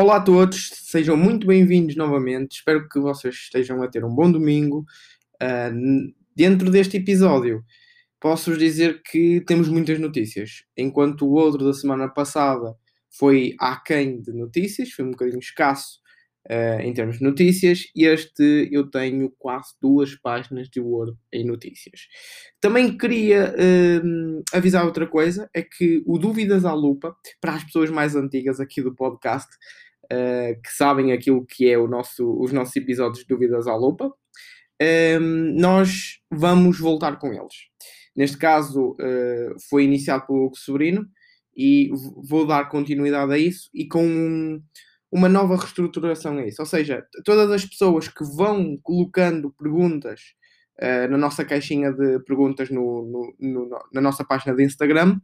Olá a todos, sejam muito bem-vindos novamente. Espero que vocês estejam a ter um bom domingo. Uh, dentro deste episódio, posso-vos dizer que temos muitas notícias. Enquanto o outro da semana passada foi aquém de notícias, foi um bocadinho escasso uh, em termos de notícias, este eu tenho quase duas páginas de Word em notícias. Também queria uh, avisar outra coisa, é que o Dúvidas à Lupa, para as pessoas mais antigas aqui do podcast, uh, que sabem aquilo que é o nosso, os nossos episódios de Dúvidas à Lupa, nós vamos voltar com eles. Neste caso, foi iniciado pelo Hugo Sobrino, e vou dar continuidade a isso e com um, uma nova reestruturação a isso. Ou seja, todas as pessoas que vão colocando perguntas uh, na nossa caixinha de perguntas no, no, no, na nossa página de Instagram, uh,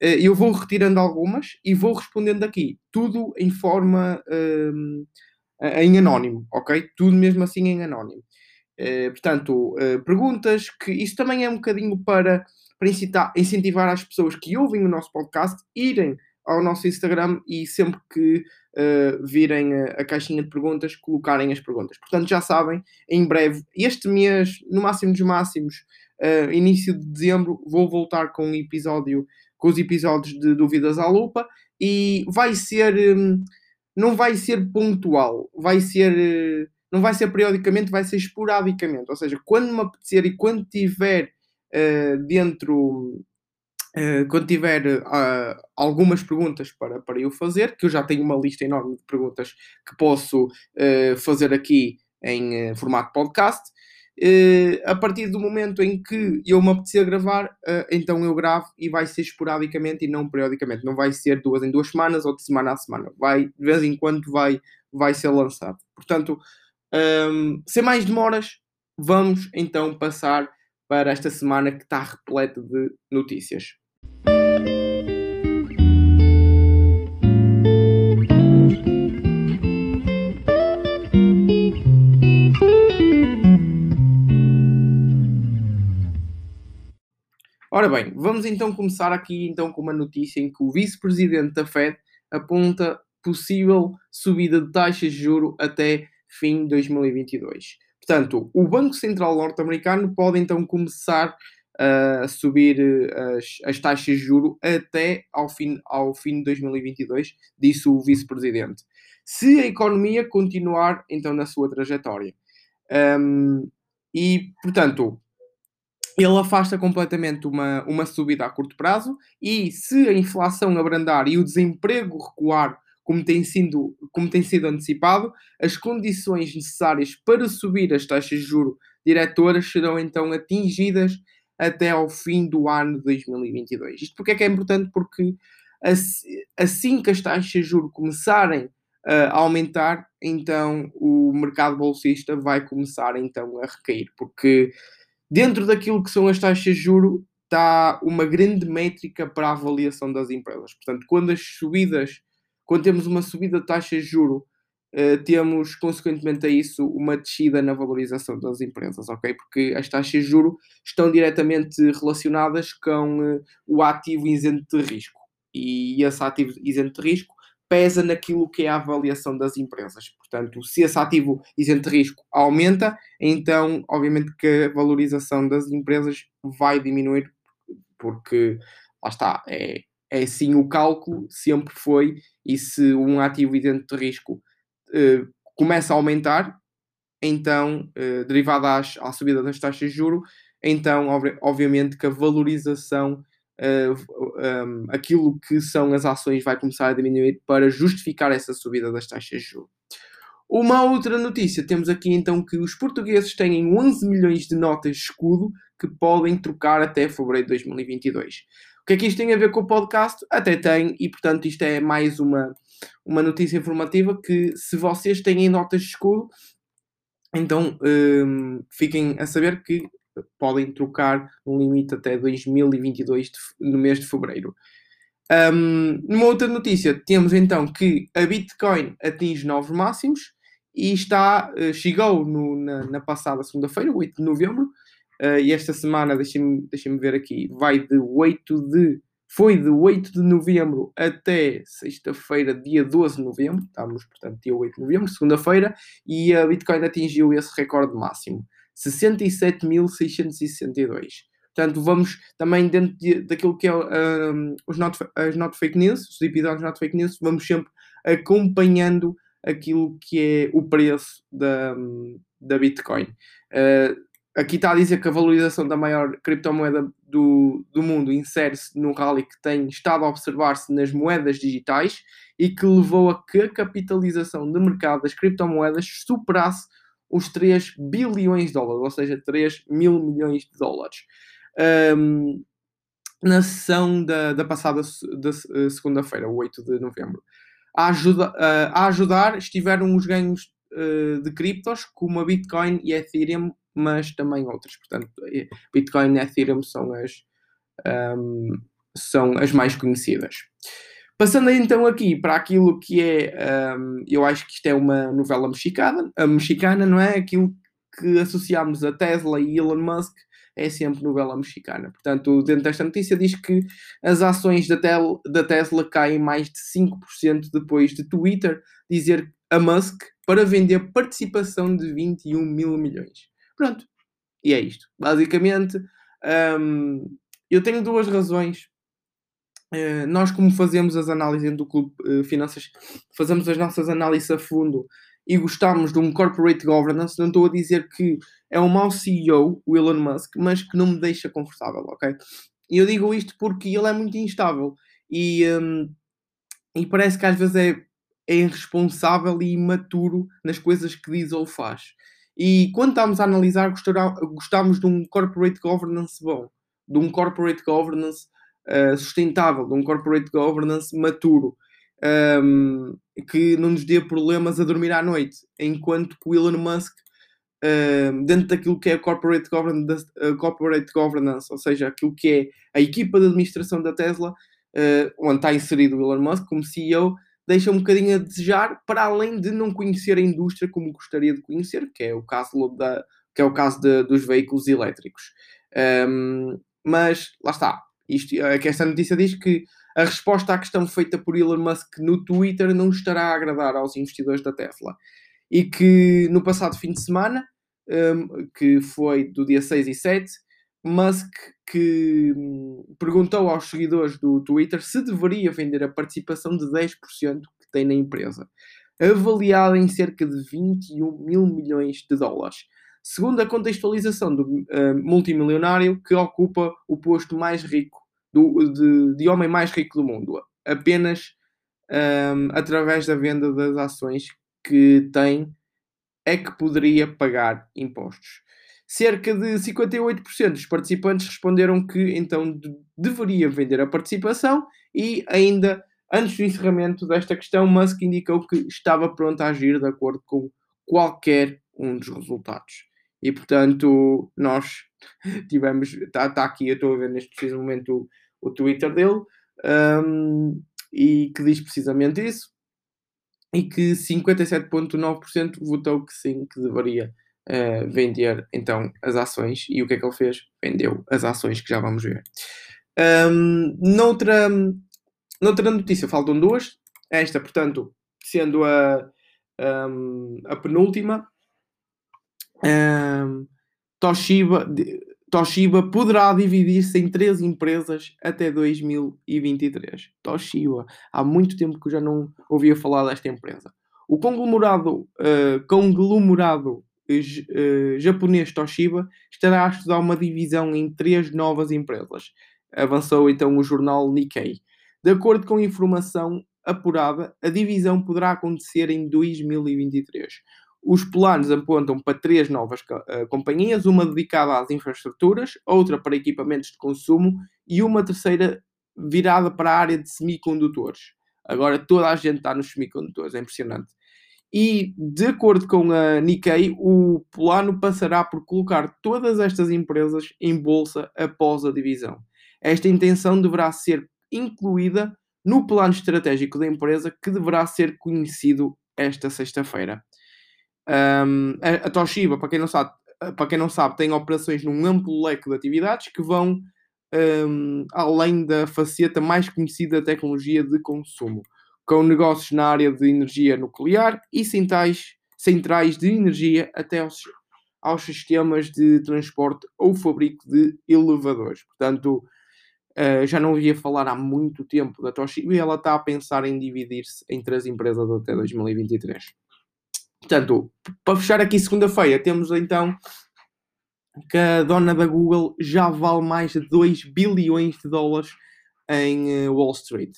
eu vou retirando algumas e vou respondendo aqui. Tudo em forma uh, em anónimo, ok? Tudo mesmo assim em anónimo. portanto, perguntas que isso também é um bocadinho para, para incitar, incentivar as pessoas que ouvem o nosso podcast irem ao nosso Instagram e sempre que uh, virem a, a, caixinha de perguntas, colocarem as perguntas. Portanto, já sabem, em breve, este mês, no máximo dos máximos, uh, início de dezembro, vou voltar com um episódio, com os episódios de Dúvidas à Lupa e vai ser, um, não vai ser pontual, vai ser, uh, não vai ser periodicamente, vai ser esporadicamente. Ou seja, quando me apetecer e quando tiver dentro eh, quando tiver uh, algumas perguntas para, para eu fazer, que eu já tenho uma lista enorme de perguntas que posso uh, fazer aqui em formato podcast, a partir do momento em que eu me apetecer gravar, então eu gravo e vai ser esporadicamente e não periodicamente. Não vai ser duas em duas semanas ou de semana a semana. Vai, de vez em quando vai, vai ser lançado. Portanto, um, sem mais demoras, vamos então passar para esta semana que está repleta de notícias. Ora bem, vamos então começar aqui então com uma notícia em que o vice-presidente da Fed aponta possível subida de taxas de juro até fim de 2022. Portanto, o Banco Central norte-americano pode então começar a subir eh, as, as taxas de juro até ao fim, ao fim de 2022, disse o vice-presidente. Se a economia continuar então na sua trajetória. Um, e, portanto, ele afasta completamente uma, uma subida a curto prazo e se a inflação abrandar e o desemprego recuar, como tem, sido, como tem sido antecipado, as condições necessárias para subir as taxas de juro diretoras serão então atingidas até ao fim do ano de 2022. Isto porque é que é importante? Porque assim que as taxas de juros começarem a aumentar, então o mercado bolsista vai começar então a recair, porque dentro daquilo que são as taxas de juros está uma grande métrica para a avaliação das empresas. Portanto, quando as subidas, quando temos uma subida de taxas de juros Uh, temos, consequentemente a isso, uma descida na valorização das empresas, ok? Porque as taxas de juro estão diretamente relacionadas com uh, o ativo isento de risco. E esse ativo isento de risco pesa naquilo que é a avaliação das empresas. Portanto, se esse ativo isento de risco aumenta, então, obviamente, que a valorização das empresas vai diminuir, porque, lá está, é, é sim o cálculo, sempre foi, e se um ativo isento de risco uh, começa a aumentar, então, uh, derivada às, à subida das taxas de juro, então, ob obviamente, que a valorização, um, aquilo que são as ações, vai começar a diminuir para justificar essa subida das taxas de juro. Uma outra notícia, temos aqui então que os portugueses têm 11 milhões de notas escudo que podem trocar até fevereiro de 2022. Que é que isto tem a ver com o podcast? Até tem, e portanto isto é mais uma, uma notícia informativa que se vocês têm notas de escudo, então um, fiquem a saber que podem trocar um limite até 2022 de, no mês de fevereiro. Um, numa outra notícia, temos então que a Bitcoin atinge novos máximos e está, uh, chegou no, na, na, passada segunda-feira, 8 de novembro, uh, e esta semana, deixem-me deixem ver aqui, vai de 8 de foi de 8 de novembro até sexta-feira, dia 12 de novembro, estamos, portanto, dia 8 de novembro, segunda-feira, e a Bitcoin atingiu esse recorde máximo, 67.662. Portanto, vamos também dentro de, daquilo que é um, os not, as not fake news, os episódios not fake news, vamos sempre acompanhando aquilo que é o preço da, da Bitcoin. Uh, aqui está a dizer que a valorização da maior criptomoeda do, do mundo insere-se no rally que tem estado a observar-se nas moedas digitais e que levou a que a capitalização de mercado das criptomoedas superasse os 3 bilhões de dólares, ou seja, 3 mil milhões de dólares. Um, na sessão da, da passada da eh, segunda-feira, 8 de novembro. A, ajuda, uh, a ajudar estiveram os ganhos uh, de criptos, como a Bitcoin e a Ethereum, mas também outras. Portanto, Bitcoin e Ethereum são as, um, são as mais conhecidas. Passando então aqui para aquilo que é, um, eu acho que isto é uma novela mexicana, a mexicana, não é? Aquilo que associamos a Tesla e Elon Musk é sempre novela mexicana. Portanto, dentro desta notícia diz que as ações da, tel, da Tesla caem mais de 5% depois de Twitter dizer a Musk para vender participação de 21 mil milhões. Pronto, e é isto. Basicamente, um, eu tenho duas razões. Uh, nós, como fazemos as análises do Clube uh, Finanças, fazemos as nossas análises a fundo e gostamos de um corporate governance, não estou a dizer que é um mau CEO, o Elon Musk, mas que não me deixa confortável, ok? E eu digo isto porque ele é muito instável e, um, e parece que às vezes é, é irresponsável e imaturo nas coisas que diz ou faz. E quando estamos a analisar, gostamos de um corporate governance bom, de um corporate governance uh, sustentável, de um corporate governance maturo um, que não nos dê problemas a dormir à noite, enquanto que o Elon Musk, um, dentro daquilo que é corporate governance, uh, corporate governance, ou seja, aquilo que é a equipa de administração da Tesla, uh, onde está inserido o Elon Musk como CEO, deixa um bocadinho a desejar, para além de não conhecer a indústria como gostaria de conhecer, que é o caso, da, que é o caso de, dos veículos elétricos. Um, mas lá está. Isto, é esta notícia diz que a resposta à questão feita por Elon Musk no Twitter não estará a agradar aos investidores da Tesla. E que no passado fim de semana, um, que foi do dia 6 e 7, Musk que hum, perguntou aos seguidores do Twitter se deveria vender a participação de 10% que tem na empresa, avaliada em cerca de 21 mil milhões de dólares. Segundo a contextualização do uh, multimilionário que ocupa o posto mais rico do, de, de homem mais rico do mundo, apenas um, através da venda das ações que tem é que poderia pagar impostos. Cerca de 58% dos participantes responderam que então de, deveria vender a participação e ainda antes do encerramento desta questão, Musk indicou que estava pronto a agir de acordo com qualquer um dos resultados. E portanto, nós tivemos, está tá aqui, eu estou a ver neste preciso momento o, o Twitter dele, um, e que diz precisamente isso, e que 57,9% votou que sim, que deveria uh, vender então as ações. E o que é que ele fez? Vendeu as ações, que já vamos ver. Um, noutra, noutra notícia, faltam duas. Esta, portanto, sendo a, um, a penúltima, um, Toshiba, Toshiba poderá dividir-se em três empresas até 2023. Toshiba. Há muito tempo que eu já não ouvia falar desta empresa. O conglomerado, uh, conglomerado japonês Toshiba estará a estudar uma divisão em três novas empresas. Avançou então o jornal Nikkei. De acordo com informação apurada, a divisão poderá acontecer em 2023. Os planos apontam para três novas uh, companhias, uma dedicada às infraestruturas, outra para equipamentos de consumo e uma terceira virada para a área de semicondutores. Agora toda a gente está nos semicondutores, é impressionante. E, de acordo com a Nikkei, o plano passará por colocar todas estas empresas em bolsa após a divisão. Esta intenção deverá ser incluída no plano estratégico da empresa, que deverá ser conhecido esta sexta-feira. Um, a, Toshiba, para quem, não sabe, para quem não sabe, tem operações num amplo leque de atividades que vão um, além da faceta mais conhecida da tecnologia de consumo, com negócios na área de energia nuclear e centrais, centrais de energia até aos, aos sistemas de transporte ou fabrico de elevadores. Portanto, uh, já não ia falar há muito tempo da Toshiba e ela está a pensar em dividir-se em três empresas até 2023. Portanto, para fechar aqui segunda-feira, temos então que a dona da Google já vale mais de 2 bilhões de dólares em eh, Wall Street.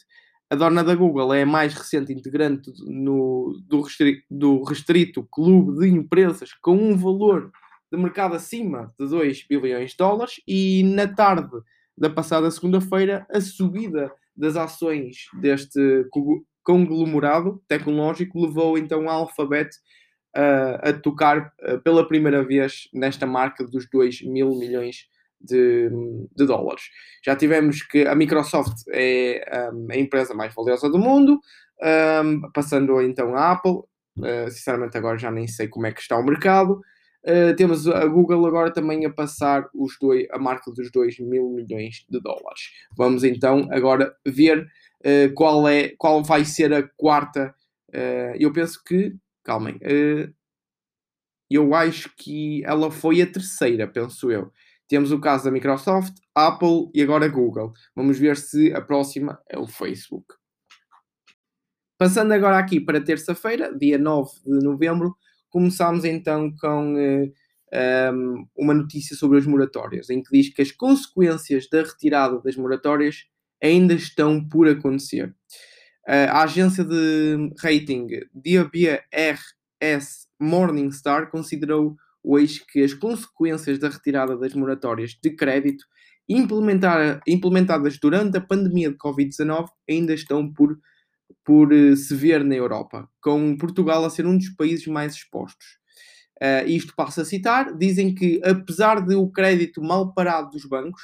A dona da Google é a mais recente integrante no, do, restrito, do restrito clube de empresas com um valor de mercado acima de 2 bilhões de dólares e na tarde da passada segunda-feira a subida das ações deste conglomerado tecnológico levou então a Alphabet a tocar uh, pela primeira vez nesta marca dos 2 mil milhões de, de, dólares. Já tivemos que a Microsoft é um, a empresa mais valiosa do mundo, um, passando então a Apple. Uh, sinceramente, agora já nem sei como é que está o mercado. Uh, temos a Google agora também a passar os dois, a marca dos 2 mil milhões de dólares. Vamos então agora ver uh, qual, é, qual vai ser a quarta. eu penso que calmem. Uh, eu acho que ela foi a terceira, penso eu. Temos o caso da Microsoft, Apple e agora Google. Vamos ver se a próxima é o Facebook. Passando agora aqui para terça-feira, dia 9 de novembro, começamos então com um, ehm, uma notícia sobre as moratórias, em que diz que as consequências da retirada das moratórias ainda estão por acontecer. A agência de rating DBRS Morningstar considerou hoje que as consequências da retirada das moratórias de crédito implementadas durante a pandemia de Covid-19 ainda estão por, por eh, se ver na Europa, com Portugal a ser um dos países mais expostos. Uh, isto passa a citar, dizem que apesar de o crédito mal parado dos bancos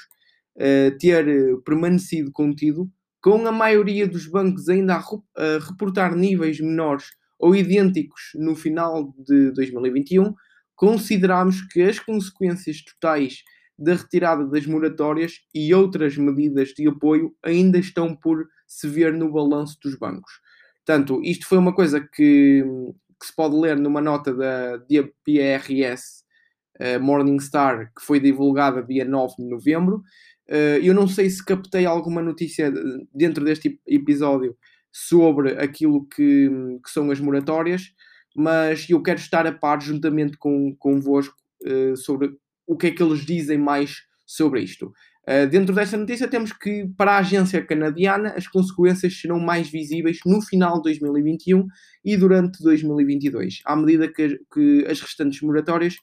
uh, ter permanecido contido, com a maioria dos bancos ainda a, a reportar níveis menores ou idênticos no final de 2021, consideramos que as consequências totais da retirada das moratórias e outras medidas de apoio ainda estão por se ver no balanço dos bancos. Portanto, isto foi uma coisa que, que se pode ler numa nota da PRS uh, eh, Morningstar que foi divulgada dia 9 de novembro Uh, eu não sei se captei alguma notícia dentro deste episódio sobre aquilo que, que são as moratórias, mas eu quero estar a par juntamente com, convosco uh, sobre o que é que eles dizem mais sobre isto. Uh, dentro desta notícia temos que, para a agência canadiana, as consequências serão mais visíveis no final de 2021 e durante 2022, à medida que, que as restantes moratórias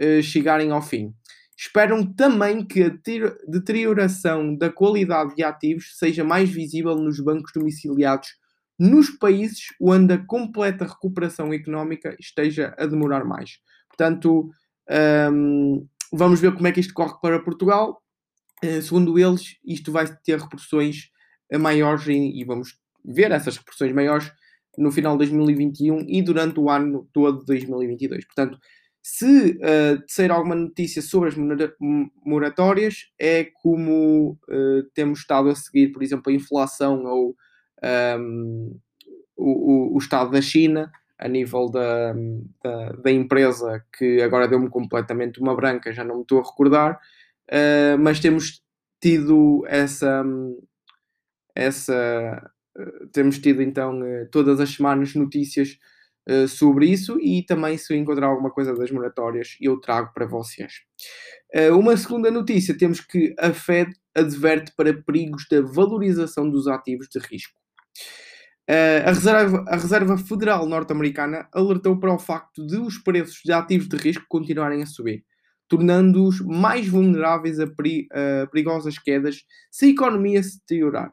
uh, chegarem ao fim. Esperam também que a deterioração da qualidade de ativos seja mais visível nos bancos domiciliados nos países onde a completa recuperação económica esteja a demorar mais. Portanto, um, vamos ver como é que isto corre para Portugal. Uh, segundo eles, isto vai ter repercussões maiores e, vamos ver essas repercussões maiores no final de 2021 e durante o ano todo de 2022. Portanto, se uh, sair alguma notícia sobre as moratórias, é como uh, temos estado a seguir, por exemplo, a inflação ou um, o, o, estado da China, a nível da, da, da empresa, que agora deu-me completamente uma branca, já não me estou a recordar, uh, mas temos tido essa. essa temos tido então todas as semanas notícias uh, sobre isso e também se eu encontrar alguma coisa das moratórias eu trago para vocês. Uh, uma segunda notícia, temos que a Fed adverte para perigos da valorização dos ativos de risco. Uh, a, Reserva, a Reserva Federal Norte-Americana alertou para o facto de os preços de ativos de risco continuarem a subir, tornando-os mais vulneráveis a, peri, perigosas quedas se a economia se deteriorar.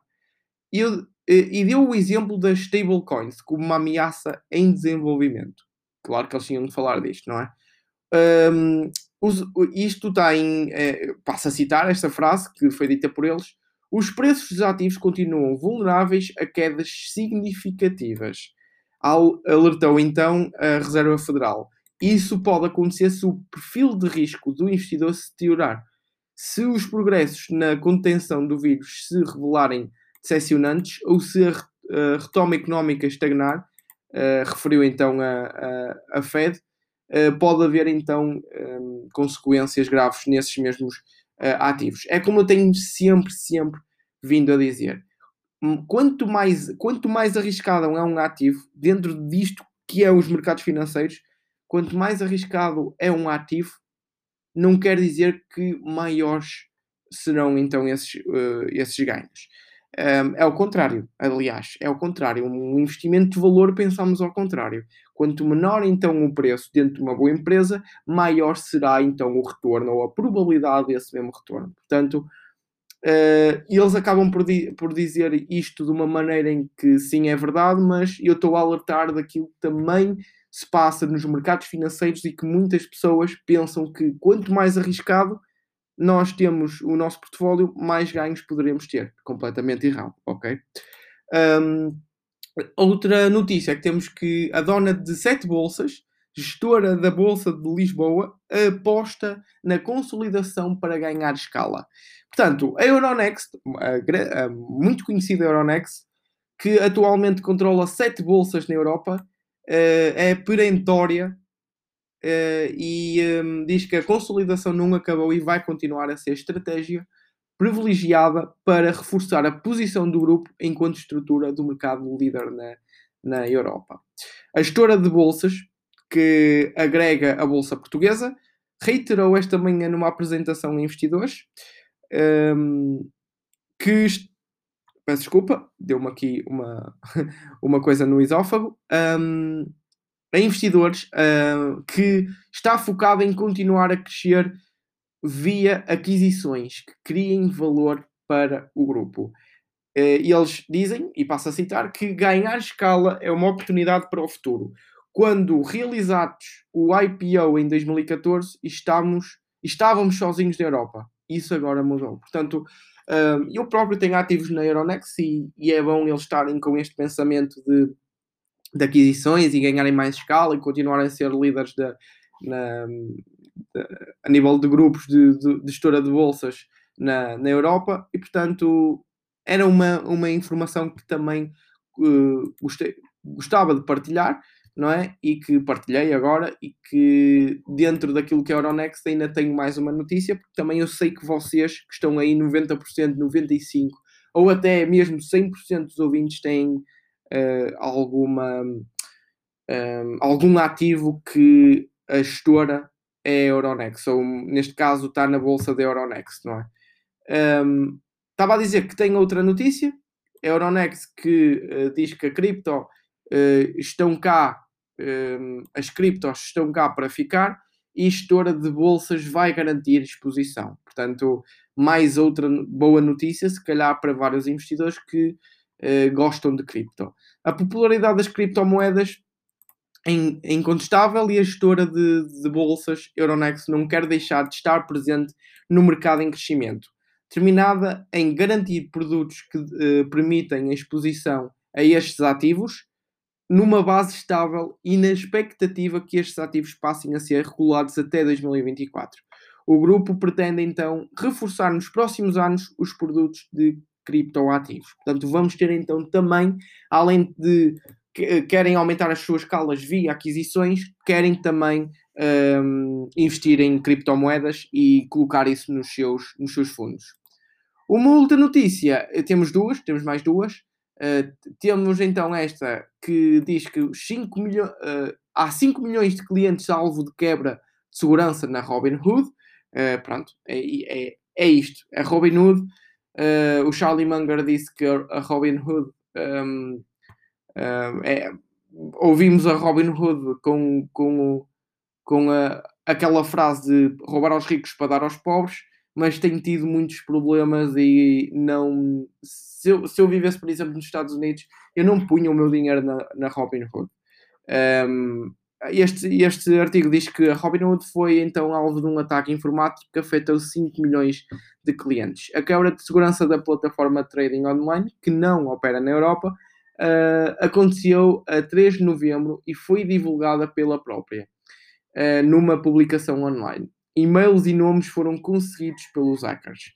Eu, e deu o exemplo das stablecoins como uma ameaça em desenvolvimento. Claro que eles tinham de falar disto, não é? Um, isto está em. É, passo a citar esta frase que foi dita por eles. Os preços dos ativos continuam vulneráveis a quedas significativas. Alertou então a Reserva Federal. Isso pode acontecer se o perfil de risco do investidor se deteriorar. se os progressos na contenção do vírus se revelarem decepcionantes ou se a, retoma económica estagnar, uh, referiu então a, a, a Fed, uh, pode haver então um, consequências graves nesses mesmos uh, ativos. É como eu tenho sempre, sempre vindo a dizer. Quanto mais, quanto mais arriscado é um ativo, dentro disto que é os mercados financeiros, quanto mais arriscado é um ativo, não quer dizer que maiores serão então esses, uh, esses ganhos. Um, é o contrário, aliás, é o contrário. Um investimento de valor, pensamos ao contrário. Quanto menor então o preço dentro de uma boa empresa, maior será então o retorno ou a probabilidade desse mesmo retorno. Portanto, uh, eles acabam por, di por dizer isto de uma maneira em que sim é verdade, mas eu estou a alertar daquilo que também se passa nos mercados financeiros e que muitas pessoas pensam que quanto mais arriscado, nós temos o nosso portfólio, mais ganhos poderemos ter. Completamente errado, ok? Um, outra notícia é que temos que a dona de sete bolsas, gestora da Bolsa de Lisboa, aposta na consolidação para ganhar escala. Portanto, a Euronext, a, a muito conhecida Euronext, que atualmente controla sete bolsas na Europa, é perentória e um, diz que a consolidação não acabou e vai continuar a ser estratégia privilegiada para reforçar a posição do grupo enquanto estrutura do mercado líder na, na Europa. A gestora de bolsas, que agrega a Bolsa Portuguesa, reiterou esta manhã numa apresentação a investidores um, que. Peço desculpa, deu-me aqui uma, uma coisa no esófago. Um, a investidores uh, que está focado em continuar a crescer via aquisições que criem valor para o grupo. Uh, eles dizem, e passo a citar, que ganhar escala é uma oportunidade para o futuro. Quando realizados o IPO em 2014, estamos, estávamos sozinhos na Europa. Isso agora mudou. Portanto, uh, eu próprio tenho ativos na Euronext e, e é bom eles estarem com este pensamento de de aquisições e ganharem mais escala e continuarem a ser líderes de, na, de, a nível de grupos de, de, de gestora de bolsas na, na Europa e, portanto, era uma, uma informação que também uh, gostei, gostava de partilhar, não é? E que partilhei agora e que dentro daquilo que é Euronext ainda tenho mais uma notícia, porque também eu sei que vocês que estão aí 90%, 95% ou até mesmo 100% dos ouvintes têm uh, alguma, um, ehm, algum ativo que a gestora é a Euronext, ou neste caso está na bolsa da Euronext, não é? Um, ehm, estava a dizer que tem outra notícia, a Euronext que uh, diz que a cripto uh, estão cá, ehm, as criptos estão cá para ficar e gestora de bolsas vai garantir exposição. Portanto, mais outra boa notícia, se calhar para vários investidores que gostam de cripto. A popularidade das criptomoedas é incontestável e a gestora de, de, bolsas Euronext não quer deixar de estar presente no mercado em crescimento, determinada em garantir produtos que uh, permitem a exposição a estes ativos numa base estável e na expectativa que estes ativos passem a ser regulados até 2024. O grupo pretende então reforçar nos próximos anos os produtos de criptoativos. Portanto, vamos ter então também, além de que, querem aumentar as suas escalas via aquisições, querem também um, investir em criptomoedas e colocar isso nos seus, nos seus fundos. Uma outra notícia, eh, temos duas, temos mais duas. Uh, temos então esta que diz que 5 milho, uh, há 5 milhões de clientes alvo de quebra de segurança na Robinhood. Uh, pronto, é, é, é isto. A Robinhood Uh, o Charlie Munger disse que a Robin Hood um, um, é, ouvimos a Robin Hood com, com, com a, aquela frase de roubar aos ricos para dar aos pobres, mas tem tido muitos problemas e não. Se eu, se eu vivesse, por exemplo, nos Estados Unidos, eu não punha o meu dinheiro na, na Robin Hood. Um, este, este artigo diz que a Robinhood foi então alvo de um ataque informático que afetou 5 milhões de clientes. A quebra de segurança da plataforma trading online, que não opera na Europa, uh, aconteceu a 3 de novembro e foi divulgada pela própria, uh, numa publicação online. e-mails e nomes foram conseguidos pelos hackers.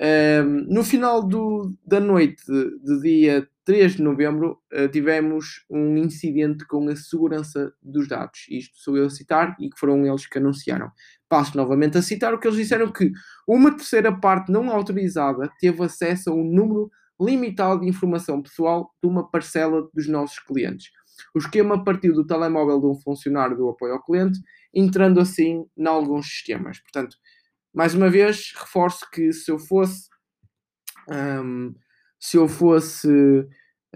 Um, no final do, da noite de, de, dia 3 de novembro, uh, tivemos um incidente com a segurança dos dados. Isto sou eu a citar e que foram eles que anunciaram. Passo novamente a citar o que eles disseram que uma terceira parte não autorizada teve acesso a um número limitado de informação pessoal de uma parcela dos nossos clientes. O esquema partiu do telemóvel de um funcionário do apoio ao cliente, entrando assim em alguns sistemas. Portanto, mais uma vez, reforço que se eu fosse um, se eu fosse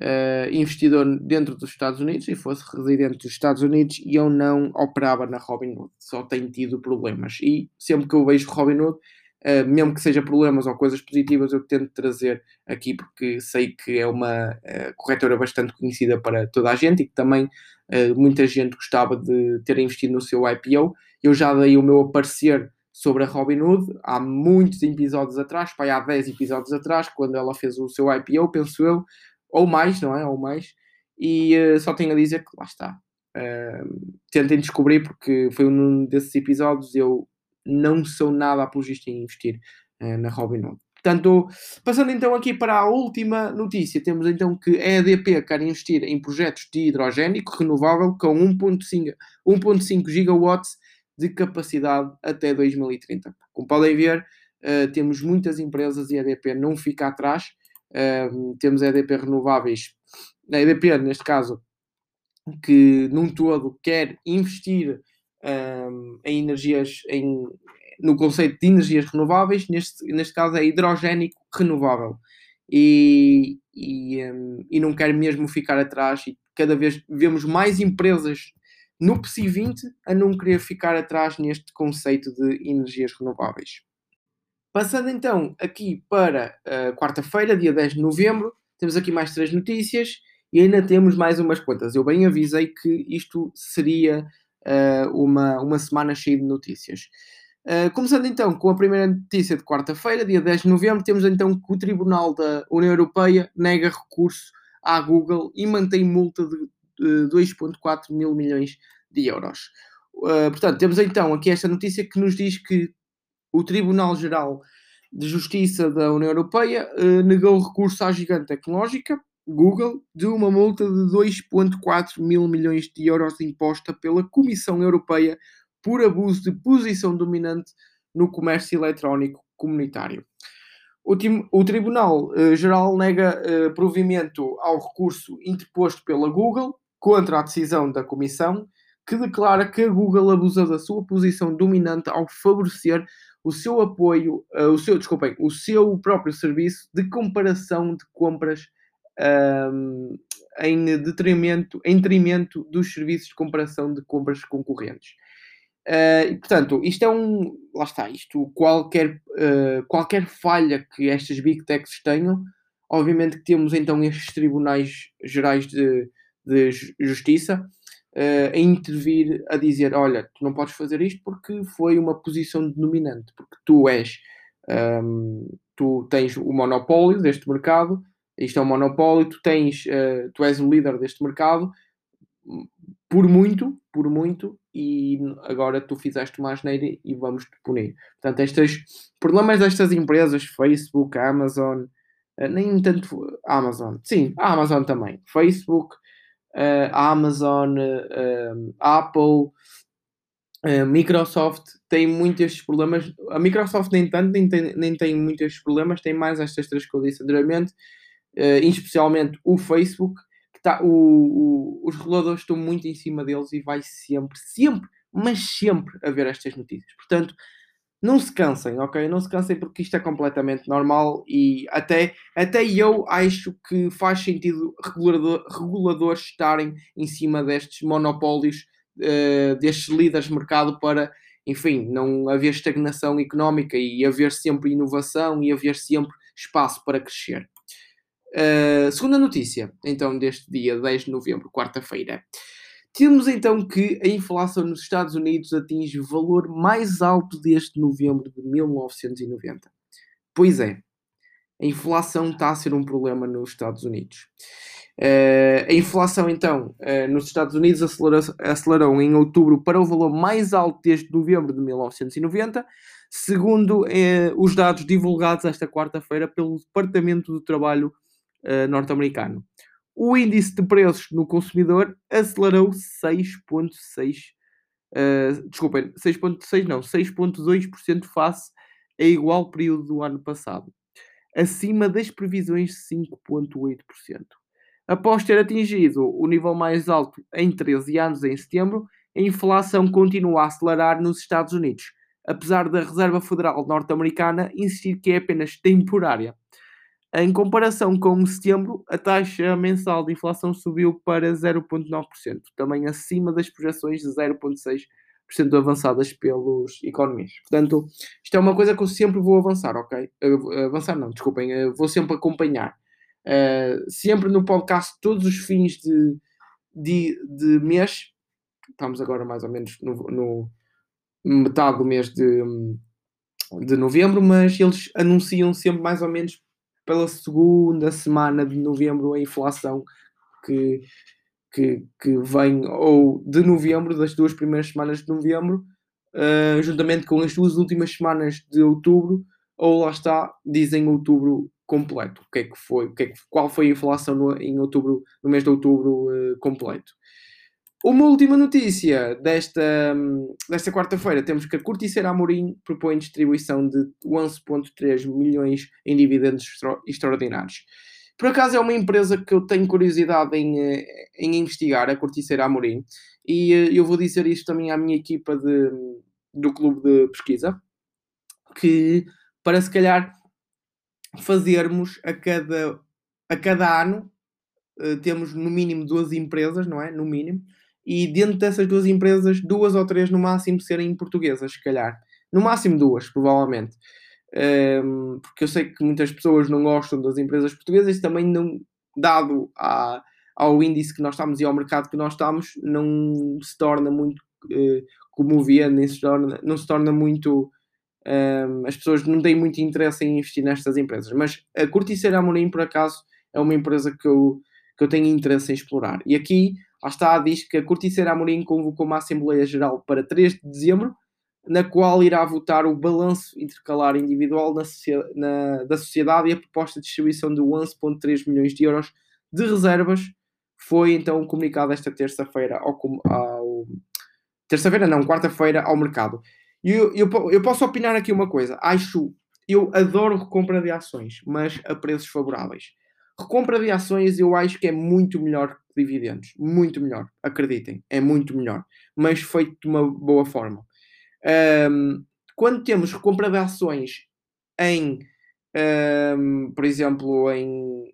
uh, investidor dentro dos Estados Unidos e fosse residente dos Estados Unidos, eu não operava na Robinhood. Só tenho tido problemas. E sempre que eu vejo Robinhood, uh, mesmo que seja problemas ou coisas positivas, eu tento trazer aqui porque sei que é uma uh, corretora bastante conhecida para toda a gente e que também muita gente gostava de ter investido no seu IPO. Eu já dei o meu parecer sobre a Robin Hood há muitos episódios atrás, pai, há 10 episódios atrás, quando ela fez o seu IPO, penso eu, ou mais, não é? Ou mais. E uh, só tenho a dizer que lá está. Uh, tentem descobrir, porque foi um desses episódios. Eu não sou nada apologista em investir uh, na Robinhood. Portanto, passando então aqui para a última notícia, temos então que a EDP quer investir em projetos de hidrogênio renovável com 1.5 gigawatts de capacidade até 2030. Como podem ver, uh, temos muitas empresas e a EDP não fica atrás. Uh, temos a EDP Renováveis, a EDP, neste caso, que num todo quer investir um, em energias, em, no conceito de energias renováveis, neste, neste caso é hidrogénico renovável. E, e, um, e não quer mesmo ficar atrás, e cada vez vemos mais empresas no PSI 20 a não querer ficar atrás neste conceito de energias renováveis. Passando então aqui para quarta-feira, dia 10 de novembro, temos aqui mais três notícias e ainda temos mais umas quantas. Eu bem avisei que isto seria uh, uma, uma semana cheia de notícias. Uh, começando então com a primeira notícia de quarta-feira, dia 10 de novembro, temos então que o Tribunal da União Europeia nega recurso à Google e mantém multa de 2,4 mil milhões de euros. Uh, portanto, temos então aqui esta notícia que nos diz que o Tribunal Geral de Justiça da União Europeia uh, negou recurso à gigante tecnológica, Google, de uma multa de 2,4 mil milhões de euros imposta pela Comissão Europeia por abuso de posição dominante no comércio eletrónico comunitário. O, o Tribunal uh, Geral nega provimento ao recurso interposto pela Google contra a decisão da Comissão, que declara que a Google abusou da sua posição dominante ao favorecer o seu apoio, uh, o seu, desculpem, o seu próprio serviço de comparação de compras um, em detrimento, em detrimento dos serviços de comparação de compras concorrentes. Uh, e, portanto, isto é um. Lá está, isto, qualquer, uh, qualquer falha que estas big techs tenham, obviamente que temos então estes tribunais gerais de, de justiça uh, a intervir, a dizer: olha, tu não podes fazer isto porque foi uma posição denominante, porque tu és, um, ehm, tu tens o monopólio deste mercado, isto é um monopólio, tu tens, uh, tu és o líder deste mercado, por muito, por muito, e agora tu fizeste uma asneira e vamos te punir. Portanto, estes problemas destas empresas, Facebook, Amazon, uh, nem tanto Amazon, sim, Amazon também, Facebook, uh, Amazon, uh, Apple, uh, Microsoft tem muitos estes problemas. A Microsoft nem tanto, nem tem, nem tem muitos estes problemas, tem mais estas três que eu disse anteriormente, especialmente o Facebook, que tá, o, o, os reguladores estão muito em cima deles e vai sempre, sempre, mas sempre haver estas notícias. Portanto, não se cansem, ok? Não se cansem porque isto é completamente normal e até, até eu acho que faz sentido regulador, reguladores estarem em cima destes monopólios, uh, destes líderes de mercado para, enfim, não haver estagnação económica e haver sempre inovação e haver sempre espaço para crescer. Uh, segunda notícia, então, deste dia 10 de novembro, quarta-feira. Temos então que a inflação nos Estados Unidos atinge o valor mais alto desde novembro de 1990. Pois é, a inflação está a ser um problema nos Estados Unidos. Uh, a inflação, então, uh, nos Estados Unidos acelerou, acelerou, em outubro para o valor mais alto desde novembro de 1990, segundo uh, os dados divulgados esta quarta-feira pelo Departamento do Trabalho norte-americano. O índice de preços no consumidor acelerou 6,6%. Uh, desculpem, 6,6% não, 6,2% face a igual período do ano passado, acima das previsões de 5,8%. Após ter atingido o nível mais alto em 13 anos em setembro, a inflação continua a acelerar nos Estados Unidos, apesar da Reserva Federal norte-americana insistir que é apenas temporária. Em comparação com setembro, a taxa mensal de inflação subiu para 0,9%, também acima das projeções de 0,6% avançadas pelos economistas. Portanto, isto é uma coisa que eu sempre vou avançar, ok? Avançar não, desculpem, vou sempre acompanhar. Uh, sempre no podcast, todos os fins de, de, de mês, estamos agora mais ou menos no, no metade do mês de, de novembro, mas eles anunciam sempre mais ou menos pela segunda semana de novembro a inflação que, que, que vem, ou de novembro, das duas primeiras semanas de novembro, uh, juntamente com as duas últimas semanas de outubro, ou lá está, dizem outubro completo. O que é que foi? O que é que, qual foi a inflação no, em outubro, no mês de outubro uh, completo? Uma última notícia desta, desta quarta-feira: temos que a Corticeira Amorim propõe distribuição de 11,3 milhões em dividendos extraordinários. Por acaso é uma empresa que eu tenho curiosidade em, eh, em investigar, a Corticeira Amorim, e eh, eu vou dizer isto também à minha equipa de, do clube de pesquisa, que para se calhar fazermos a cada, a cada ano, eh, temos no mínimo duas empresas, não é? No mínimo e dentro dessas duas empresas, duas ou três no máximo serem portuguesas, se calhar. No máximo duas, provavelmente. Um, porque eu sei que muitas pessoas não gostam das empresas portuguesas e também não, dado a, ao índice que nós estamos e ao mercado que nós estamos, não se torna muito uh, comovente, nem se torna, não se torna muito. Um, as pessoas não têm muito interesse em investir nestas empresas. Mas a Corticeira Amorim, por acaso, é uma empresa que eu, que eu tenho interesse em explorar. E aqui Lá está, diz que a Corticeira Amorim convocou uma Assembleia Geral para 3 de dezembro, na qual irá votar o balanço intercalar individual na, na, da sociedade e a proposta de distribuição de 11,3 milhões de euros de reservas foi então comunicado esta terça-feira ao, ao terça-feira não, quarta-feira ao mercado. E eu, eu, eu, posso opinar aqui uma coisa. Acho, eu adoro recompra de ações, mas a preços favoráveis. Recompra de ações eu acho que é muito melhor dividendos. Muito melhor. Acreditem. É muito melhor. Mas feito de uma boa forma. Um, quando temos recompra de ações em, um, por exemplo, em,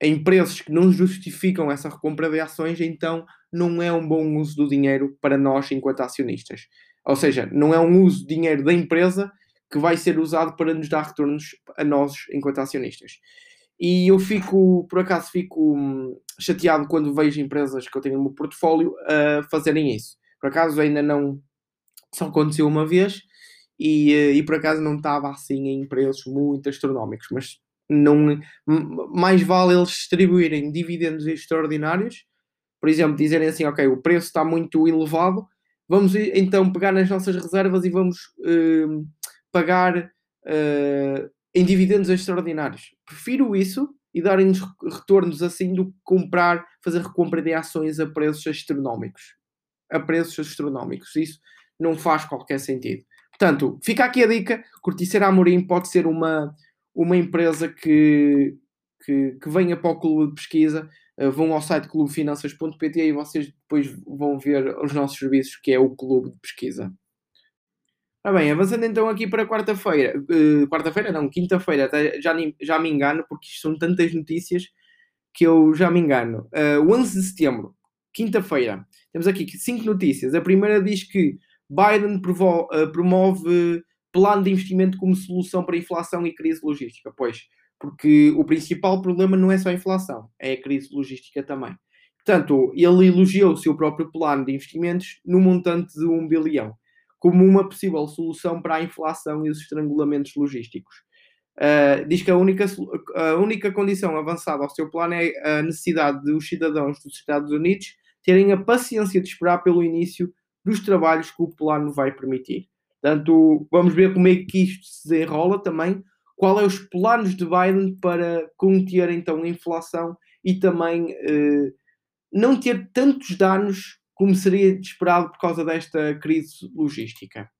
em preços que não justificam essa recompra de ações, então não é um bom uso do dinheiro para nós enquanto acionistas. Ou seja, não é um uso de dinheiro da empresa que vai ser usado para nos dar retornos a nós enquanto acionistas. E eu fico, por acaso, fico hum, chateado quando vejo empresas que eu tenho no meu portfólio a fazerem isso. Por acaso ainda não. Só aconteceu uma vez e, eh, e por acaso não estava assim em preços muito astronómicos, mas não, mais vale eles distribuírem dividendos extraordinários, por exemplo, dizerem assim, ok, o preço está muito elevado, vamos então pegar nas nossas reservas e vamos uh, pagar uh, em dividendos extraordinários. Prefiro isso e darem-nos retornos assim do que comprar, fazer recompra de ações a preços astronómicos. A preços astronómicos. Isso não faz qualquer sentido. Portanto, fica aqui a dica: Corticeira Amorim pode ser uma, uma empresa que, que, que venha para o clube de pesquisa. Uh, vão ao site clubefinanças.pt e vocês depois vão ver os nossos serviços, que é o clube de pesquisa. Ah bem, avançando então aqui para quarta-feira, uh, quarta-feira não, quinta-feira, já, já me engano, porque isto são tantas notícias que eu já me engano. Uh, eh, 11 de setembro, quinta-feira, temos aqui cinco notícias. A primeira diz que Biden provo, uh, promove plano de investimento como solução para inflação e crise logística. Pois, porque o principal problema não é só a inflação, é a crise logística também. Portanto, ele elogiou o seu próprio plano de investimentos no montante de 1 bilhão como uma possível solução para a inflação e os estrangulamentos logísticos. Uh, diz que a única, a única condição avançada ao seu plano é a necessidade de os cidadãos dos Estados Unidos terem a paciência de esperar pelo início dos trabalhos que o plano vai permitir. Portanto, vamos ver como é que isto se desenrola também, qual é os planos de Biden para conter então a inflação e também uh, não ter tantos danos como seria esperado por causa desta crise logística.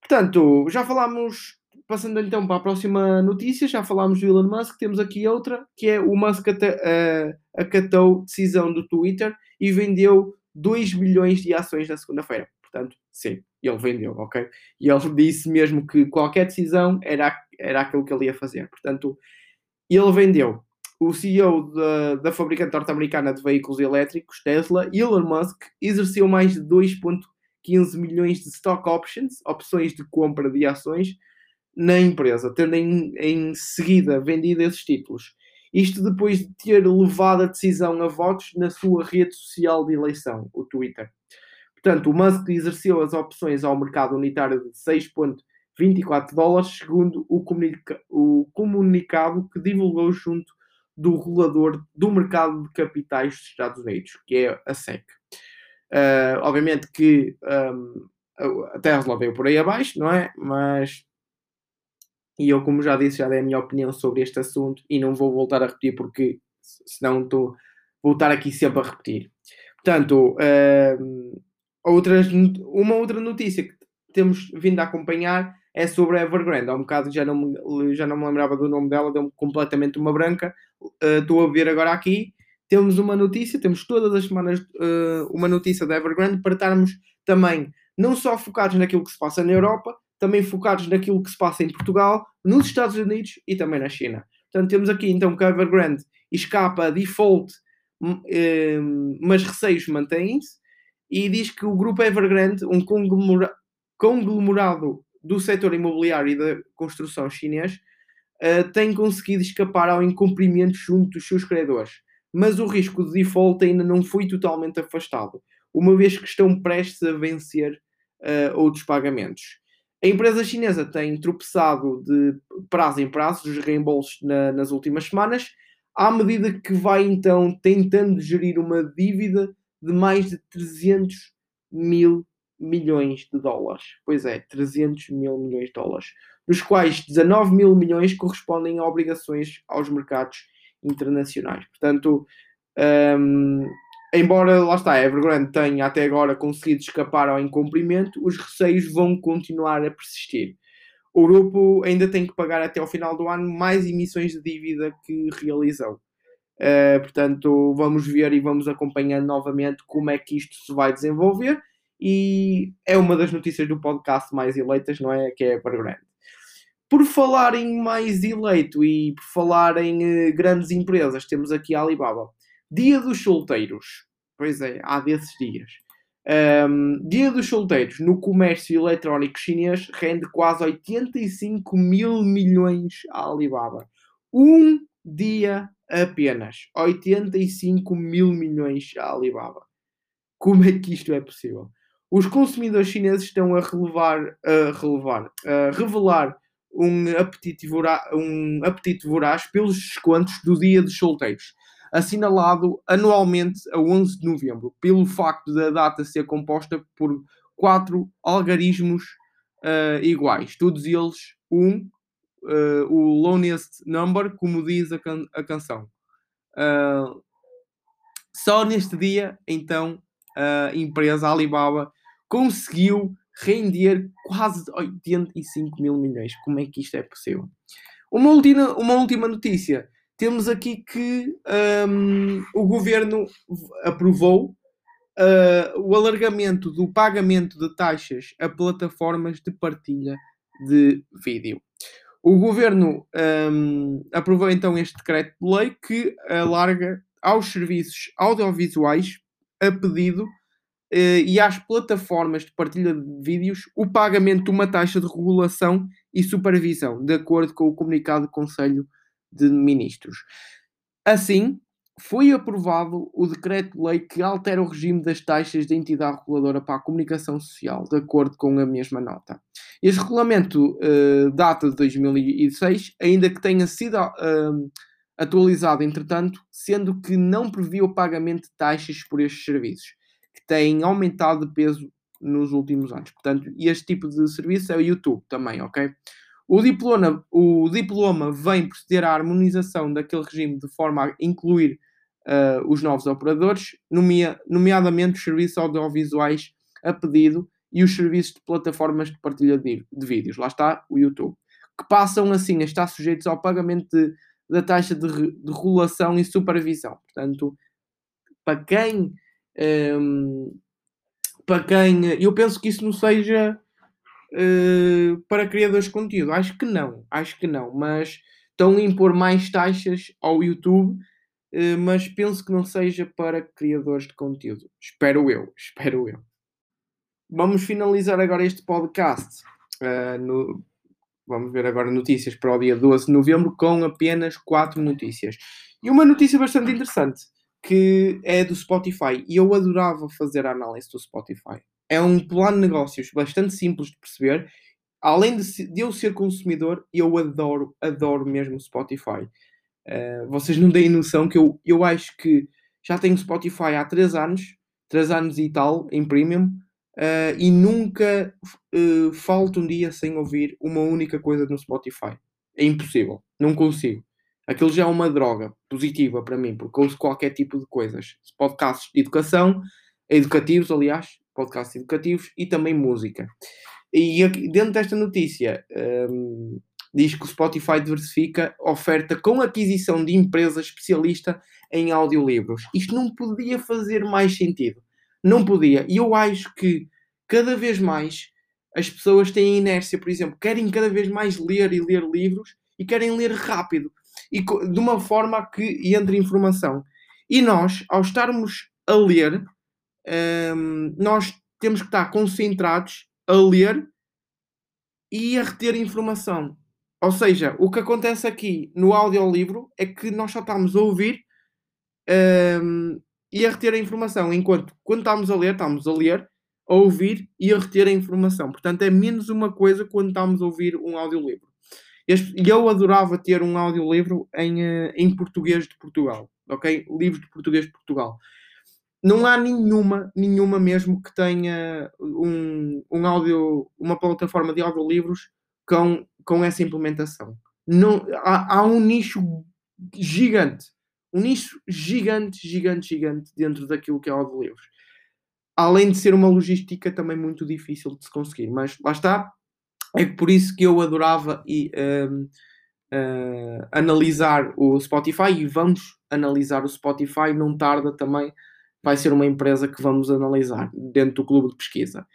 Portanto, já falámos passando então para a próxima notícia, já falámos do Elon Musk, temos aqui outra, que é o Musk uh, acatou decisão do Twitter e vendeu 2 bilhões de ações na segunda-feira. Portanto, sim, ele vendeu, ok? E ele disse mesmo que qualquer decisão era, era aquilo que ele ia fazer. Portanto, ele vendeu. O CEO da, da fabricante norte-americana de veículos elétricos, Tesla, Elon Musk, exerceu mais de 2,15 milhões de stock options, opções de compra de ações, na empresa, tendo em, em seguida vendido esses títulos. Isto depois de ter levado a decisão a votos na sua rede social de eleição, o Twitter. Portanto, o Musk exerceu as opções ao mercado unitário de 6,24 dólares, segundo o, comunica o comunicado que divulgou junto do regulador do mercado de capitais dos Estados Unidos, que é a SEC. Uh, obviamente que um, a Tesla veio por aí abaixo, não é? Mas e eu, como já disse, já dei a minha opinião sobre este assunto e não vou voltar a repetir porque senão estou, vou estar aqui sempre a repetir. Portanto, uh, outras, uma outra notícia que temos vindo a acompanhar é sobre a Evergrande. Há um bocado já não me, já não me lembrava do nome dela, deu-me completamente uma branca. Uh, estou a ver agora aqui. Temos uma notícia, temos todas as semanas uh, uma notícia da Evergrande para estarmos também não só focados naquilo que se passa na Europa, também focados naquilo que se passa em Portugal, nos Estados Unidos e também na China. Portanto, temos aqui então que a Evergrande escapa default, hum, hum, mas receios mantêm-se, e diz que o grupo Evergrande, um conglomerado do setor imobiliário e da construção chinês, uh, tem conseguido escapar ao incumprimento junto dos seus credores. Mas o risco de default ainda não foi totalmente afastado, uma vez que estão prestes a vencer uh, outros pagamentos. A empresa chinesa tem tropeçado de prazo em prazo dos reembolsos na, nas últimas semanas, à medida que vai então tentando gerir uma dívida de mais de 300 mil milhões de dólares. Pois é, 300 mil milhões de dólares, dos quais 19 mil milhões correspondem a obrigações aos mercados internacionais. Portanto, um, embora lá está, Evergrande tenha até agora conseguido escapar ao incumprimento, os receios vão continuar a persistir. O grupo ainda tem que pagar até ao final do ano mais emissões de dívida que realizou. Uh, portanto, vamos ver e vamos acompanhando novamente como é que isto se vai desenvolver. E é uma das notícias do podcast mais eleitas, não é? Que é a Evergrande. Por falar em mais eleito e por falar em uh, grandes empresas, temos aqui a Alibaba. Dia dos solteiros. Pois é, há desses dias. Um, dia dos solteiros no comércio eletrónico chinês rende quase 85 mil milhões à Alibaba. Um dia apenas. 85 mil milhões à Alibaba. Como é que isto é possível? Os consumidores chineses estão a relevar, a relevar, a revelar um apetite, voraz, um apetite voraz pelos descontos do Dia dos Solteiros assinalado anualmente a 11 de novembro, pelo facto da data ser composta por quatro algarismos uh, iguais, todos eles um, uh, o loneliest number, como diz a, can a canção. Uh, só neste dia, então, a empresa Alibaba conseguiu render quase 85 mil milhões. Como é que isto é possível? Uma última, uma última notícia temos aqui que um, o governo aprovou uh, o alargamento do pagamento de taxas a plataformas de partilha de vídeo. O governo um, aprovou então este decreto de lei que alarga aos serviços audiovisuais a pedido e às plataformas de partilha de vídeos o pagamento de uma taxa de regulação e supervisão, de acordo com o comunicado do Conselho de Ministros. Assim, foi aprovado o decreto-lei que altera o regime das taxas da entidade reguladora para a comunicação social, de acordo com a mesma nota. Este regulamento uh, data de 2006, ainda que tenha sido uh, atualizado entretanto, sendo que não previa o pagamento de taxas por estes serviços, que têm aumentado de peso nos últimos anos. Portanto, este tipo de serviço é o YouTube também, ok? O diploma, o diploma vem proceder à harmonização daquele regime de forma a incluir uh, os novos operadores, nomea, nomeadamente os serviços audiovisuais a pedido e os serviços de plataformas de partilha de, de vídeos. Lá está o YouTube. Que passam assim a estar sujeitos ao pagamento de, da taxa de, de regulação e supervisão. Portanto, para quem. Um, para quem. Eu penso que isso não seja uh, para criadores de conteúdo. Acho que não. Acho que não. Mas estão a impor mais taxas ao YouTube eh, mas penso que não seja para criadores de conteúdo. Espero eu, espero eu. Vamos finalizar agora este podcast. Uh, no, vamos ver agora notícias para o dia 12 de novembro com apenas 4 notícias. E uma notícia bastante interessante, que é do Spotify. E eu adorava fazer a análise do Spotify. É um plano de negócios bastante simples de perceber. Além de, de eu ser consumidor, eu adoro, adoro mesmo o Spotify. Uh, vocês não têm noção que eu, eu acho que já tenho Spotify há 3 anos, 3 anos e tal, em premium, uh, e nunca uh, falto um dia sem ouvir uma única coisa no Spotify. É impossível, não consigo. Aquilo já é uma droga positiva para mim, porque ouço qualquer tipo de coisas. Podcasts de educação, educativos, aliás, podcasts educativos e também música. E dentro desta notícia, um, diz que o Spotify diversifica oferta com aquisição de empresa especialista em audiolivros. Isto não podia fazer mais sentido. Não podia. E eu acho que cada vez mais as pessoas têm inércia, por exemplo, querem cada vez mais ler e ler livros e querem ler rápido e de uma forma que entre informação. E nós, ao estarmos a ler, hum, nós temos que estar concentrados a ler e a reter informação. Ou seja, o que acontece aqui no audiolivro é que nós só estamos a ouvir um, e a reter a informação, enquanto quando estamos a ler, estamos a ler, a ouvir e a reter a informação. Portanto, é menos uma coisa quando estamos a ouvir um audiolivro. E eu adorava ter um audiolivro em, eh, em português de Portugal, ok? Livros de português de Portugal. Não há nenhuma, nenhuma mesmo que tenha um, um áudio, uma plataforma de audiolivros com com essa implementação. Não, há, há um nicho gigante, um nicho gigante, gigante, gigante dentro daquilo que é o de livros. Além de ser uma logística também muito difícil de se conseguir, mas lá está. É por isso que eu adorava e, um, uh, hum, analisar o Spotify e vamos analisar o Spotify. Não tarda também, vai ser uma empresa que vamos analisar dentro do clube de pesquisa.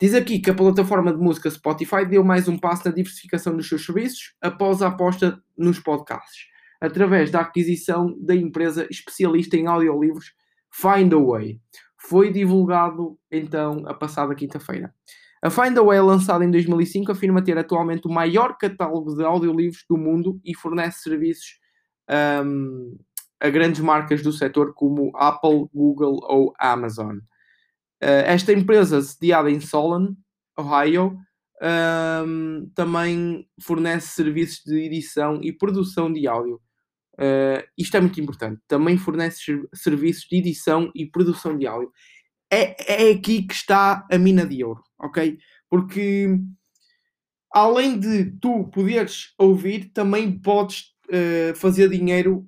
Diz aqui que a plataforma de música Spotify deu mais um passo na diversificação dos seus serviços após a aposta nos podcasts, através da aquisição da empresa especialista em audiolivros Findaway. Foi divulgado então a passada quinta-feira. A Findaway, lançada em 2005, afirma ter atualmente o maior catálogo de audiolivros do mundo e fornece serviços um, a grandes marcas do setor como Apple, Google ou Amazon. Uh, esta empresa, sediada em Solon, Ohio, um, também fornece serviços de edição e produção de áudio. Uh, isto é muito importante. Também fornece serviços de edição e produção de áudio. É, é aqui que está a mina de ouro, ok? Porque além de tu poderes ouvir, também podes uh, fazer dinheiro,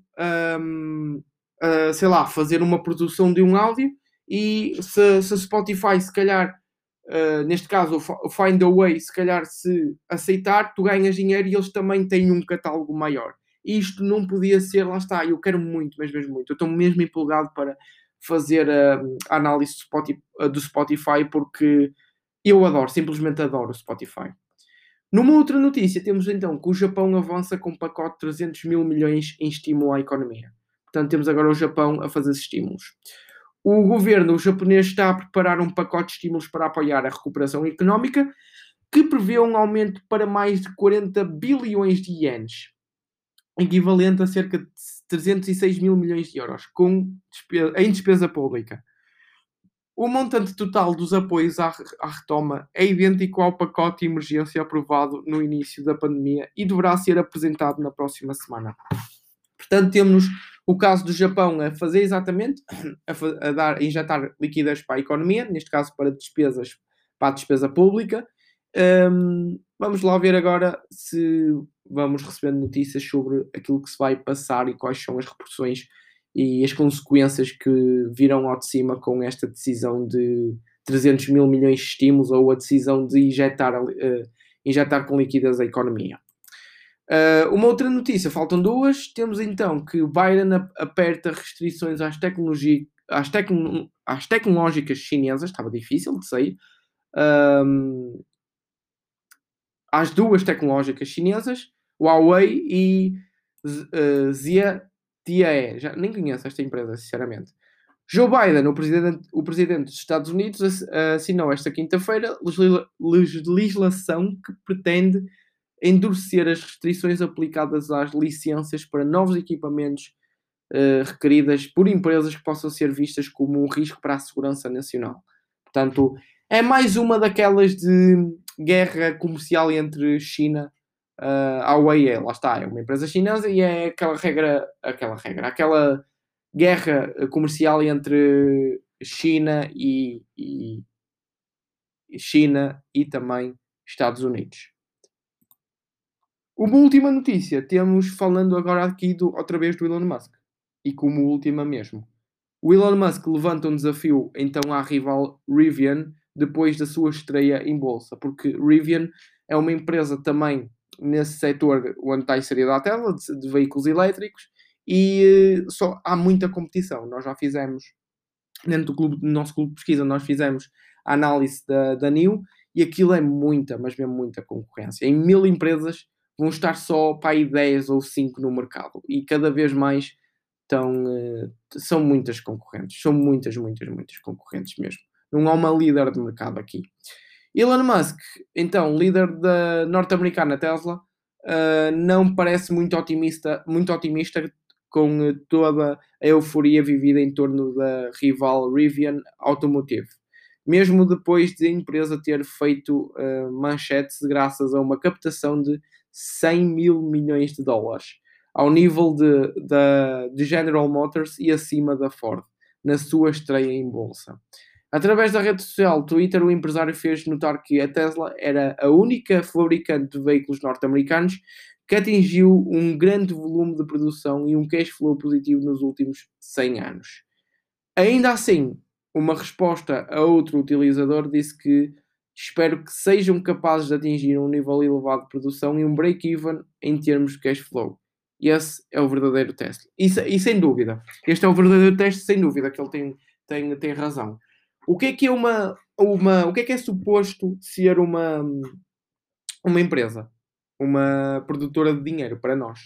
um, uh, sei lá, fazer uma produção de um áudio e se, se Spotify, se calhar, uh, neste caso o Find a Way, se calhar se aceitar, tu ganhas dinheiro e eles também têm um catálogo maior. Isto não podia ser, lá está, eu quero muito, mas mesmo muito. Eu estou mesmo empolgado para fazer a, a análise do Spotify, do Spotify porque eu adoro, simplesmente adoro o Spotify. Numa outra notícia, temos então que o Japão avança com um pacote de 300 mil milhões em estímulo à economia. Portanto, temos agora o Japão a fazer estímulos. O governo japonês está a preparar um pacote de estímulos para apoiar a recuperação económica que prevê um aumento para mais de 40 bilhões de ienes, equivalente a cerca de 306 mil milhões de euros com despesa, em despesa pública. O montante total dos apoios à, à, retoma é idêntico ao pacote de emergência aprovado no início da pandemia e deverá ser apresentado na próxima semana. Portanto, temos o caso do Japão a fazer exatamente, a, a dar, a injetar liquidez para a economia, neste caso para despesas, para a despesa pública. Um, vamos lá ver agora se vamos recebendo notícias sobre aquilo que se vai passar e quais são as repercussões e as consequências que virão ao de cima com esta decisão de 300 mil milhões de estímulos ou a decisão de injetar, uh, injetar com liquidez a economia. Uh, uma outra notícia, faltam duas. Temos então que Biden aperta restrições às, tecnologia, às, tecno, às tecnológicas chinesas, estava difícil de sair, às duas tecnológicas chinesas, Huawei e uh, ZTE. Já nem conheço esta empresa, sinceramente. Joe Biden, o presidente, o presidente dos Estados Unidos, assinou esta quinta-feira legislação que pretende endurecer as restrições aplicadas às licenças para novos equipamentos uh, requeridas por empresas que possam ser vistas como um risco para a segurança nacional. Portanto, é mais uma daquelas de guerra comercial entre China uh, a Huawei, é, lá está, é uma empresa chinesa e é aquela regra, aquela regra, aquela guerra comercial entre China e, e China e também Estados Unidos. Uma última notícia, temos falando agora aqui do, outra vez do Elon Musk. E como última mesmo. O Elon Musk levanta um desafio então à rival Rivian depois da sua estreia em bolsa, porque Rivian é uma empresa também nesse setor onde está inserida a Tesla, de, de veículos elétricos, e uh, só há muita competição. Nós já fizemos, dentro do, clube, do nosso clube de pesquisa, nós fizemos a análise da, da NIO, e aquilo é muita, mas mesmo muita concorrência. Em mil empresas vão estar só para aí 10 ou 5 no mercado, e cada vez mais estão, uh, são muitas concorrentes, são muitas, muitas, muitas concorrentes mesmo. Não há uma líder de mercado aqui. Elon Musk, então, líder da norte-americana Tesla, uh, não parece muito otimista, muito otimista com uh, toda a euforia vivida em torno da rival Rivian Automotive. Mesmo depois de a empresa ter feito uh, manchetes graças a uma captação de 100 mil milhões de dólares, ao nível de, de, de General Motors e acima da Ford, na sua estreia em bolsa. Através da rede social Twitter, o empresário fez notar que a Tesla era a única fabricante de veículos norte-americanos que atingiu um grande volume de produção e um cash flow positivo nos últimos 100 anos. Ainda assim, uma resposta a outro utilizador disse que espero que sejam capazes de atingir um nível elevado de produção e um break-even em termos de cash flow. Esse é o verdadeiro teste. E, e, sem dúvida, este é o verdadeiro teste, sem dúvida, que ele tem, tem, tem razão. O que é que é uma, uma. O que é que é suposto ser uma, uma empresa? Uma produtora de dinheiro para nós,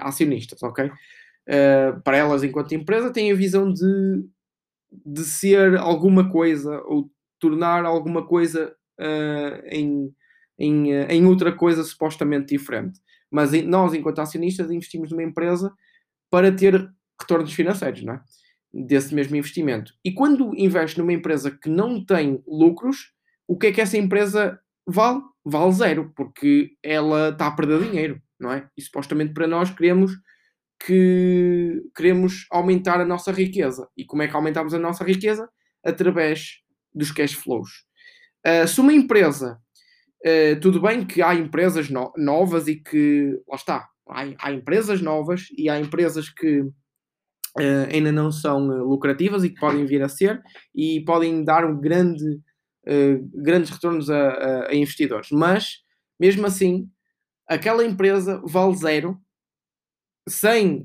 acionistas, ok? Uh, para elas, enquanto empresa, têm a visão de, de ser alguma coisa ou tornar alguma coisa uh, em, em, em outra coisa supostamente diferente. Mas nós, enquanto acionistas, investimos numa empresa para ter retornos financeiros, não é? Desse mesmo investimento. E quando investe numa empresa que não tem lucros, o que é que essa empresa vale? Vale zero, porque ela está a perder dinheiro, não é? E supostamente para nós queremos que queremos aumentar a nossa riqueza. E como é que aumentamos a nossa riqueza? Através dos cash flows. Uh, se uma empresa, uh, tudo bem que há empresas no novas e que, lá está, há, há empresas novas e há empresas que uh, ainda não são uh, lucrativas e que podem vir a ser e podem dar um grande, uh, grandes retornos a, a, investidores. Mas, mesmo assim, aquela empresa vale zero sem,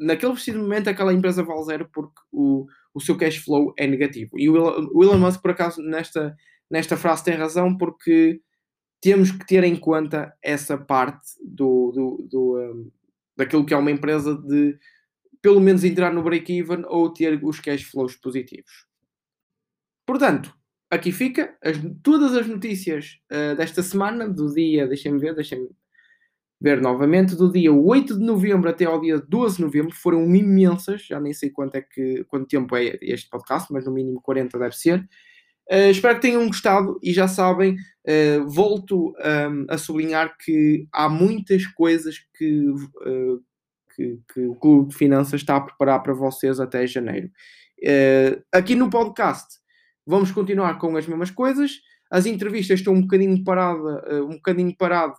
naquele preciso momento, aquela empresa vale zero porque o, o seu cash flow é negativo. E o Elon Musk, por acaso, nesta, nesta frase tem razão porque temos que ter em conta essa parte do, do, do um, daquilo que é uma empresa de pelo menos entrar no break-even ou ter os cash flows positivos. Portanto, aqui fica as, todas as notícias uh, desta semana, do dia, deixem-me ver, deixem-me ver novamente. Do dia 8 de novembro até ao dia 12 de novembro foram imensas, já nem sei quanto, é que, quanto tempo é este podcast, mas no mínimo 40 deve ser. Uh, espero que tenham gostado e já sabem, uh, volto um, a sublinhar que há muitas coisas que, uh, que, que, o Clube de Finanças está a preparar para vocês até janeiro. aqui no podcast vamos continuar com as mesmas coisas. As entrevistas estão um bocadinho parada, um bocadinho parado,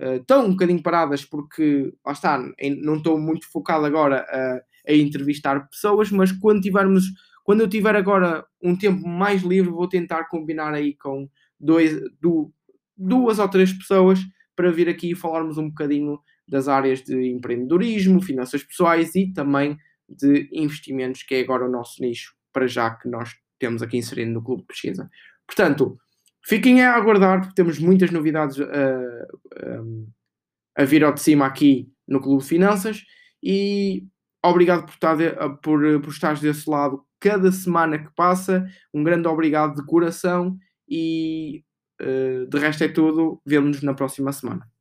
estão um bocadinho paradas porque lá está, não estou muito focado agora a, a entrevistar pessoas, mas quando tivermos quando eu tiver agora um tempo mais livre, vou tentar combinar aí com dois, du, duas ou três pessoas para vir aqui e falarmos um bocadinho das áreas de empreendedorismo, finanças pessoais e também de investimentos, que é agora o nosso nicho, para já que nós temos aqui inserido no Clube de Pesquisa. Portanto, fiquem a aguardar, porque temos muitas novidades a, a, a vir ao de cima aqui no Clube de Finanças e obrigado por, estar, por, por estar desse lado cada semana que passa. Um grande obrigado de coração e uh, de resto é tudo. Vemo-nos na próxima semana.